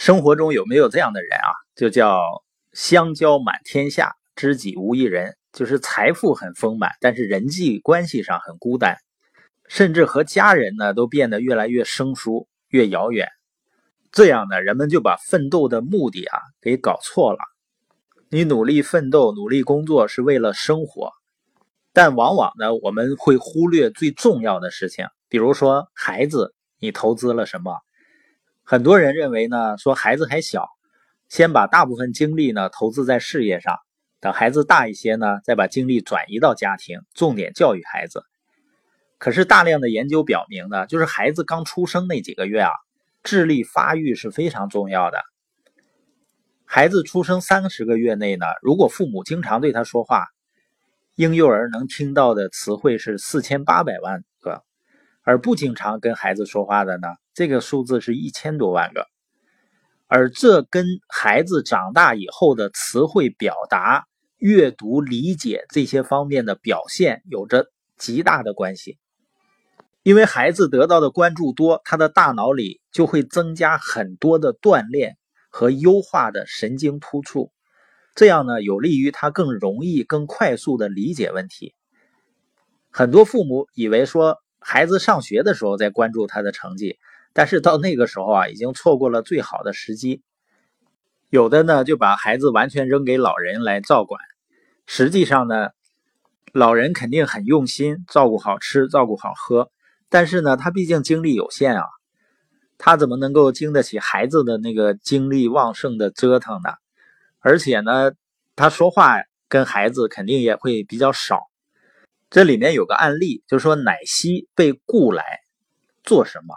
生活中有没有这样的人啊？就叫相交满天下，知己无一人，就是财富很丰满，但是人际关系上很孤单，甚至和家人呢都变得越来越生疏、越遥远。这样呢，人们就把奋斗的目的啊给搞错了。你努力奋斗、努力工作是为了生活，但往往呢，我们会忽略最重要的事情，比如说孩子，你投资了什么？很多人认为呢，说孩子还小，先把大部分精力呢投资在事业上，等孩子大一些呢，再把精力转移到家庭，重点教育孩子。可是大量的研究表明呢，就是孩子刚出生那几个月啊，智力发育是非常重要的。孩子出生三十个月内呢，如果父母经常对他说话，婴幼儿能听到的词汇是四千八百万个，而不经常跟孩子说话的呢？这个数字是一千多万个，而这跟孩子长大以后的词汇表达、阅读理解这些方面的表现有着极大的关系。因为孩子得到的关注多，他的大脑里就会增加很多的锻炼和优化的神经突触，这样呢，有利于他更容易、更快速的理解问题。很多父母以为说，孩子上学的时候在关注他的成绩。但是到那个时候啊，已经错过了最好的时机。有的呢，就把孩子完全扔给老人来照管。实际上呢，老人肯定很用心，照顾好吃，照顾好喝。但是呢，他毕竟精力有限啊，他怎么能够经得起孩子的那个精力旺盛的折腾呢？而且呢，他说话跟孩子肯定也会比较少。这里面有个案例，就是说奶昔被雇来做什么？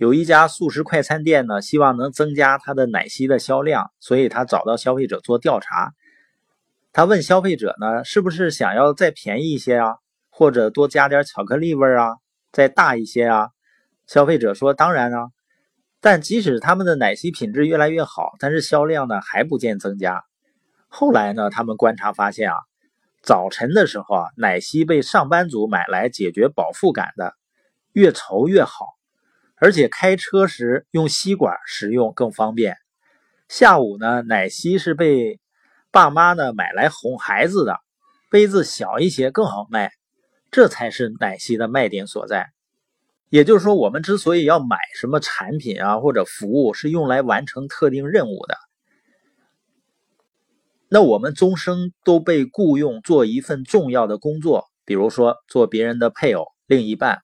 有一家速食快餐店呢，希望能增加它的奶昔的销量，所以他找到消费者做调查。他问消费者呢，是不是想要再便宜一些啊，或者多加点巧克力味啊，再大一些啊？消费者说当然啊。但即使他们的奶昔品质越来越好，但是销量呢还不见增加。后来呢，他们观察发现啊，早晨的时候啊，奶昔被上班族买来解决饱腹感的，越稠越好。而且开车时用吸管使用更方便。下午呢，奶昔是被爸妈呢买来哄孩子的，杯子小一些更好卖，这才是奶昔的卖点所在。也就是说，我们之所以要买什么产品啊或者服务，是用来完成特定任务的。那我们终生都被雇佣做一份重要的工作，比如说做别人的配偶、另一半。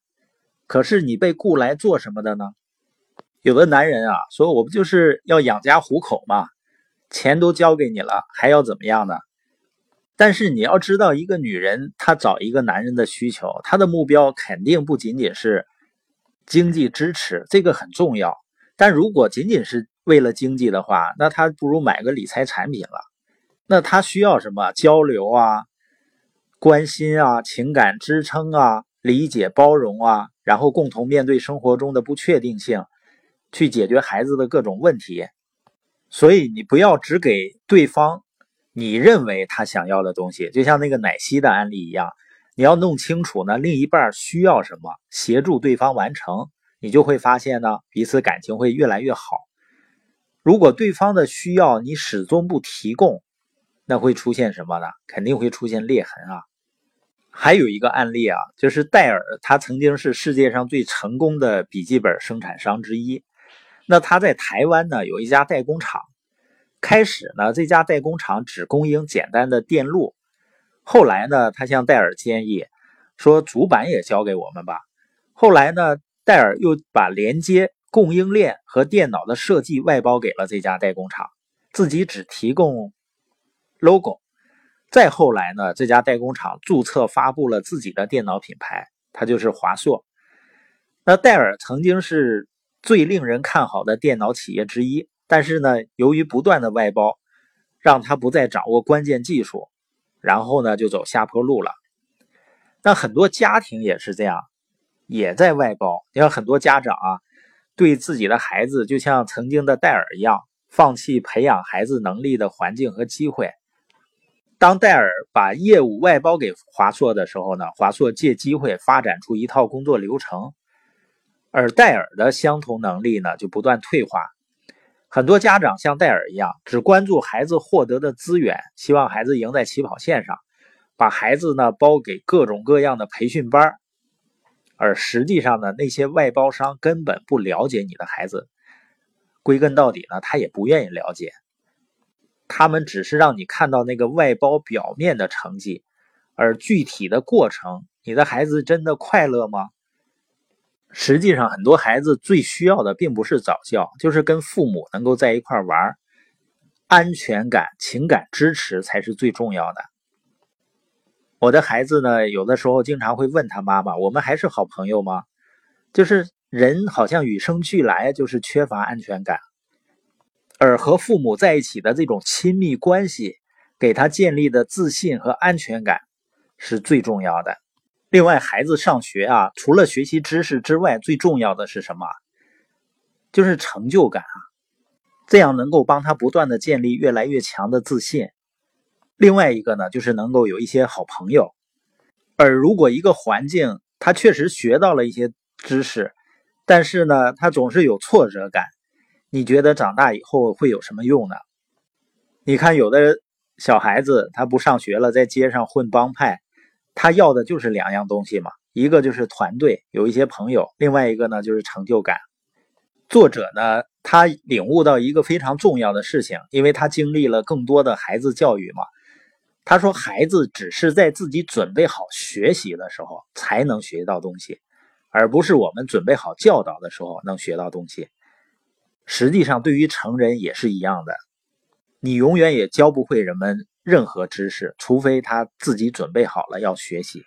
可是你被雇来做什么的呢？有的男人啊说：“我不就是要养家糊口吗？钱都交给你了，还要怎么样呢？”但是你要知道，一个女人她找一个男人的需求，她的目标肯定不仅仅是经济支持，这个很重要。但如果仅仅是为了经济的话，那她不如买个理财产品了。那她需要什么？交流啊，关心啊，情感支撑啊，理解包容啊。然后共同面对生活中的不确定性，去解决孩子的各种问题。所以你不要只给对方你认为他想要的东西，就像那个奶昔的案例一样，你要弄清楚呢，另一半需要什么，协助对方完成，你就会发现呢，彼此感情会越来越好。如果对方的需要你始终不提供，那会出现什么呢？肯定会出现裂痕啊。还有一个案例啊，就是戴尔，他曾经是世界上最成功的笔记本生产商之一。那他在台湾呢有一家代工厂，开始呢这家代工厂只供应简单的电路，后来呢他向戴尔建议说主板也交给我们吧。后来呢戴尔又把连接、供应链和电脑的设计外包给了这家代工厂，自己只提供 logo。再后来呢，这家代工厂注册发布了自己的电脑品牌，它就是华硕。那戴尔曾经是最令人看好的电脑企业之一，但是呢，由于不断的外包，让他不再掌握关键技术，然后呢就走下坡路了。那很多家庭也是这样，也在外包。你看很多家长啊，对自己的孩子就像曾经的戴尔一样，放弃培养孩子能力的环境和机会。当戴尔把业务外包给华硕的时候呢，华硕借机会发展出一套工作流程，而戴尔的相同能力呢就不断退化。很多家长像戴尔一样，只关注孩子获得的资源，希望孩子赢在起跑线上，把孩子呢包给各种各样的培训班而实际上呢，那些外包商根本不了解你的孩子，归根到底呢，他也不愿意了解，他们只是让你看到那个外包表面的成绩，而具体的过程，你的孩子真的快乐吗？实际上，很多孩子最需要的并不是早教，就是跟父母能够在一块玩，安全感、情感支持才是最重要的。我的孩子呢，有的时候经常会问他妈妈：“我们还是好朋友吗？”就是人好像与生俱来就是缺乏安全感，而和父母在一起的这种亲密关系，给他建立的自信和安全感是最重要的。另外，孩子上学啊，除了学习知识之外，最重要的是什么？就是成就感啊，这样能够帮他不断的建立越来越强的自信。另外一个呢，就是能够有一些好朋友。而如果一个环境他确实学到了一些知识，但是呢，他总是有挫折感，你觉得长大以后会有什么用呢？你看，有的小孩子他不上学了，在街上混帮派，他要的就是两样东西嘛，一个就是团队，有一些朋友；另外一个呢，就是成就感。作者呢，他领悟到一个非常重要的事情，因为他经历了更多的孩子教育嘛。他说：“孩子只是在自己准备好学习的时候才能学到东西，而不是我们准备好教导的时候能学到东西。实际上，对于成人也是一样的，你永远也教不会人们任何知识，除非他自己准备好了要学习。”